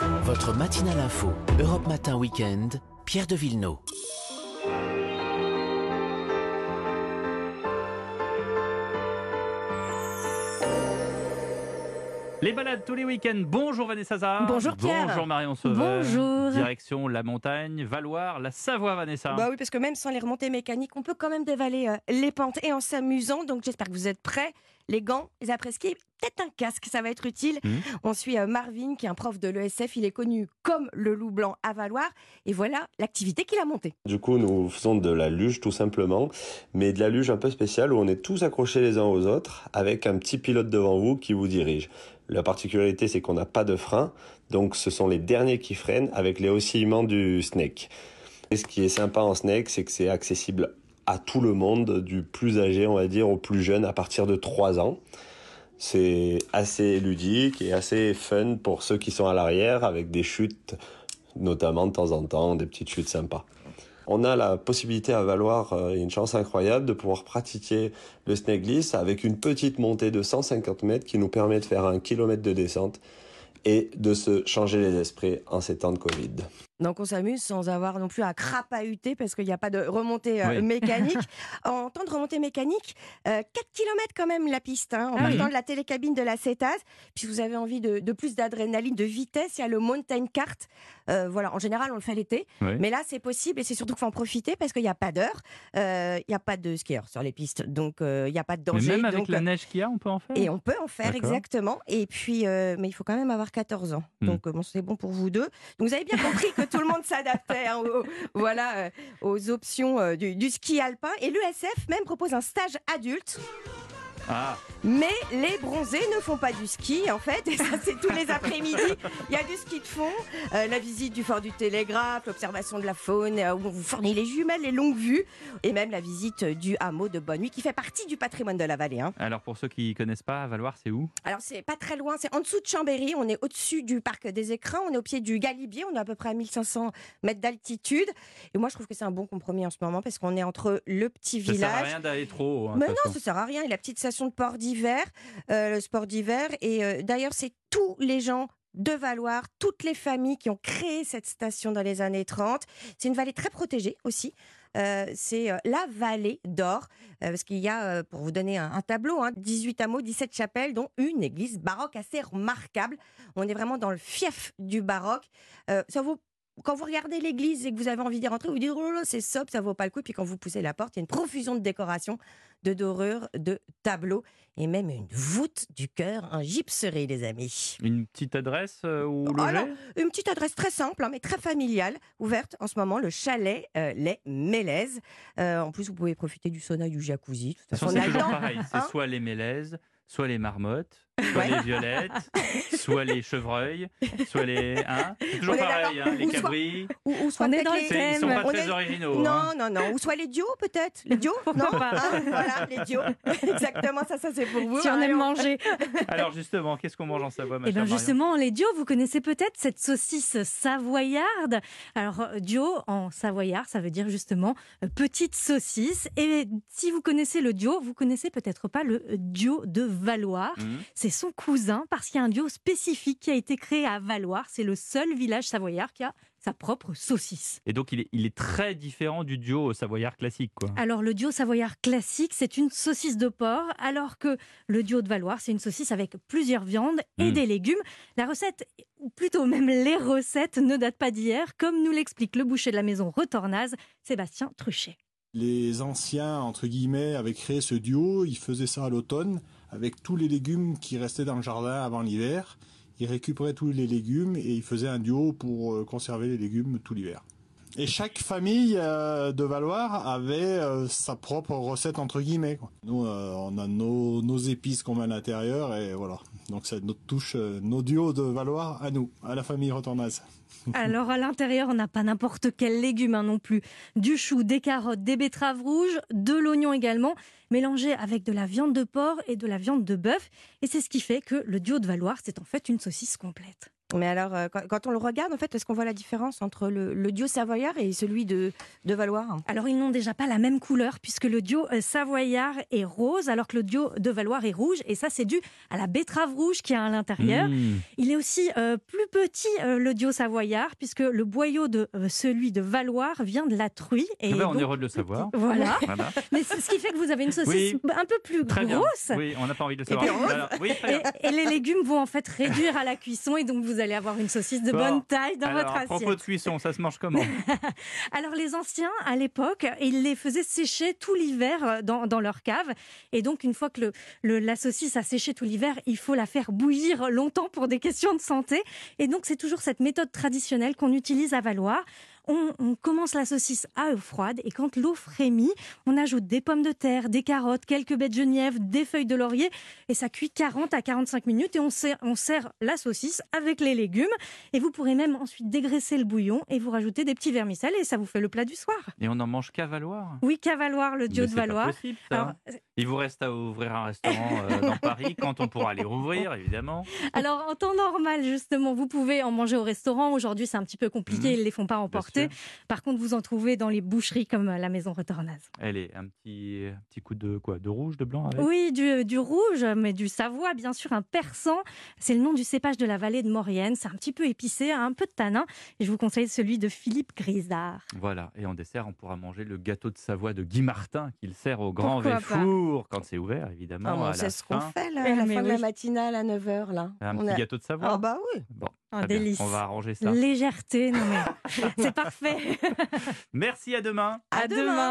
Votre matinale info, Europe Matin Weekend, Pierre de Villeneuve. Les balades tous les week-ends. Bonjour Vanessa Zahar. Bonjour Pierre. Bonjour Marion Sauveur. Bonjour. Direction la montagne, Valoir, la Savoie Vanessa. Bah oui, parce que même sans les remontées mécaniques, on peut quand même dévaler euh, les pentes et en s'amusant. Donc j'espère que vous êtes prêts. Les gants, les après-ski, peut-être un casque, ça va être utile. Mhm. On suit euh, Marvin, qui est un prof de l'ESF. Il est connu comme le loup blanc à Valoir. Et voilà l'activité qu'il a montée. Du coup, nous faisons de la luge tout simplement, mais de la luge un peu spéciale où on est tous accrochés les uns aux autres avec un petit pilote devant vous qui vous dirige. La particularité, c'est qu'on n'a pas de frein, donc ce sont les derniers qui freinent avec les oscillements du snake. Et ce qui est sympa en snake, c'est que c'est accessible à tout le monde, du plus âgé, on va dire, au plus jeune, à partir de 3 ans. C'est assez ludique et assez fun pour ceux qui sont à l'arrière, avec des chutes, notamment de temps en temps, des petites chutes sympas. On a la possibilité à Valoir, euh, une chance incroyable, de pouvoir pratiquer le snake glisse avec une petite montée de 150 mètres qui nous permet de faire un kilomètre de descente et de se changer les esprits en ces temps de Covid. Donc on s'amuse sans avoir non plus à crapahuter parce qu'il n'y a pas de remontée euh, Oui. mécanique. en temps de remontée mécanique, euh, 4 km quand même la piste, hein, en Ah oui. partant de la télécabine de la CETAS. Puis vous avez envie de, de plus d'adrénaline, de vitesse, il y a le mountain kart. Euh, voilà, en général on le fait l'été, Oui. mais là c'est possible et c'est surtout qu'il faut en profiter parce qu'il n'y a pas d'heure, euh, il n'y a pas de skieurs sur les pistes, donc il n'y a pas de Mais danger. même avec donc, la neige qu'il y a, on peut en faire? et on peut en faire exactement. Et puis, mais il faut quand même avoir 14 ans. Hmm. Donc bon, c'est bon pour vous deux. Donc vous avez bien compris que tout le monde s'adaptait hein, aux, voilà, euh, aux options euh, du, ski alpin. Et l'ESF même propose un stage adulte. Ah, Mais les bronzés ne font pas du ski en fait, et ça c'est tous les après-midi. Il y a du ski de fond, euh, la visite du fort du Télégraphe, l'observation de la faune, euh, où on vous fournit les jumelles, les longues vues, et même la visite du hameau de Bonne Nuit qui fait partie du patrimoine de la vallée. hein. alors pour ceux qui connaissent pas, Valoir, c'est où? Alors c'est pas très loin, c'est en dessous de Chambéry, on est au-dessus du parc des écrins, on est au pied du Galibier, on est à peu près à 1500 mètres d'altitude. Et moi je trouve que c'est un bon compromis en ce moment parce qu'on est entre le petit Ça sert à village. rien d'aller trop haut. hein, Mais non, façon. ça sert à rien. Et la petite station de port d'hiver, euh, le sport d'hiver. Et euh, d'ailleurs, c'est tous les gens de Valoir, toutes les familles qui ont créé cette station dans les années 30. C'est une vallée très protégée aussi. Euh, c'est la vallée d'or, parce qu'il y a, pour vous donner un, tableau, hein, 18 hameaux, 17 chapelles, dont une église baroque assez remarquable. On est vraiment dans le fief du baroque. Ça vaut quand vous regardez l'église et que vous avez envie d'y rentrer, vous vous dites oh là là, c'est sobre, ça vaut pas le coup. Puis quand vous poussez la porte, il y a une profusion de décorations, de dorures, de tableaux et même une voûte du cœur, un gypserie, les amis. Une petite adresse euh, où Oh loger une petite adresse très simple, hein, mais très familiale, ouverte en ce moment, le chalet euh, Les Mélèzes. Euh, en plus, vous pouvez profiter du sauna et du jacuzzi. De toute façon, c'est toujours pareil. C'est hein. soit les mélèzes, soit les marmottes, soit Ouais. les violettes, soit les chevreuils, soit les. Hein c'est toujours pareil, hein, les Ou soit- cabris. ou, ou soit On est dans le les- C'est- Ils sont pas On très est- originaux. Non, hein. non, non. Ou soit les dios, peut-être. Les dios Pourquoi Non pas Hein, Voilà, les dios. Exactement, ça, ça c'est pour vous. Si on aime manger. Alors justement, qu'est-ce qu'on mange en Savoie, ma Eh bien justement, les Dio, vous connaissez peut-être cette saucisse savoyarde. Alors euh, Dio en savoyard, ça veut dire justement euh, petite saucisse. Et si vous connaissez le Dio, vous connaissez peut-être pas le Dio de Valoir. Mhm. C'est son cousin parce qu'il y a un Dio spécifique qui a été créé à Valoir. C'est le seul village savoyard qui a sa propre saucisse. Et donc il est, il est très différent du duo savoyard classique, quoi. Alors le Dio savoyard classique, c'est une saucisse de porc, alors que le Dio de Valoir, c'est une saucisse avec plusieurs viandes et Mm. des légumes. La recette, ou plutôt même les recettes, ne datent pas d'hier, comme nous l'explique le boucher de la maison Retornaz, Sébastien Truchet. Les anciens, entre guillemets, avaient créé ce duo. Ils faisaient ça à l'automne avec tous les légumes qui restaient dans le jardin avant l'hiver. Ils récupéraient tous les légumes et ils faisaient un duo pour euh, conserver les légumes tout l'hiver. Et chaque famille euh, de Valoir avait euh, sa propre recette, entre guillemets. Nous, euh, on a nos, épices qu'on met à l'intérieur et voilà. Donc c'est notre touche, nos duos de Valoir à nous, à la famille Retornaz. Alors à l'intérieur, on n'a pas n'importe quel légume hein, non plus. Du chou, des carottes, des betteraves rouges, de l'oignon également, mélangé avec de la viande de porc et de la viande de bœuf. Et c'est ce qui fait que le duo de Valoir, c'est en fait une saucisse complète. Mais alors, euh, quand, quand on le regarde, en fait, est-ce qu'on voit la différence entre le, le duo savoyard et celui de, de Valois Alors, ils n'ont déjà pas la même couleur, puisque le duo euh, savoyard est rose, alors que le duo de Valoir est rouge. Et ça, c'est dû à la betterave rouge qu'il y a à l'intérieur. Mmh. Il est aussi euh, plus petit, euh, le duo savoyard, puisque le boyau de euh, celui de Valoir vient de la truie. Et Ah ben, on est heureux de le savoir. Voilà. Voilà. Mais c'est- ce qui fait que vous avez une saucisse Oui. un peu plus Très bien. grosse. Oui, on n'a pas envie de le savoir. puis rose. Alors, oui, très Et, bien. et les légumes vont en fait réduire à la cuisson et donc vous allez avoir une saucisse de Bon. bonne taille dans Alors, votre à assiette. propos de cuisson, ça se mange comment? Alors les anciens, à l'époque, ils les faisaient sécher tout l'hiver euh, dans, dans leur cave. Et donc une fois que le, le- la saucisse a séché tout l'hiver, il faut la faire bouillir longtemps pour des questions de santé. Et donc c'est toujours cette méthode traditionnelle qu'on utilise à Valois. On, on commence la saucisse à eau froide et quand l'eau frémit, on ajoute des pommes de terre, des carottes, quelques baies de genièvre, des feuilles de laurier et ça cuit 40 à 45 minutes et on sert, on sert la saucisse avec les légumes. Et vous pourrez même ensuite dégraisser le bouillon et vous rajouter des petits vermicelles et ça vous fait le plat du soir. Et on en mange qu'à Valoir? Oui, Cavaloir, le duo Mais de c'est pas Valois. possible, ça. Alors, Il vous reste à ouvrir un restaurant euh, dans Paris quand on pourra les rouvrir, évidemment. alors, en temps normal, justement, vous pouvez en manger au restaurant. Aujourd'hui, c'est un petit peu compliqué, Mhm. ils ne les font pas emporter. Sûr. Par contre, vous en trouvez dans les boucheries comme euh, la Maison Retornaz. Allez, un petit, un petit coup de quoi? De rouge, de blanc avec? Oui, du, du rouge, mais du Savoie, bien sûr, un persan. C'est le nom du cépage de la vallée de Maurienne. C'est un petit peu épicé, un peu de tanin. Et je vous conseille celui de Philippe Grisard. Voilà, et en dessert, on pourra manger le gâteau de Savoie de Guy Martin qu'il sert au Grand Pourquoi Véfour quand c'est ouvert, évidemment. Ah, à la ce qu'on fait là, Eh, à la mais fin de la matinale à 9h là. Un On petit a- gâteau de Savoie? Ah bah oui. Bon, Un délice. On va arranger ça. Légèreté, non mais c'est parfait. Merci, à demain. À demain.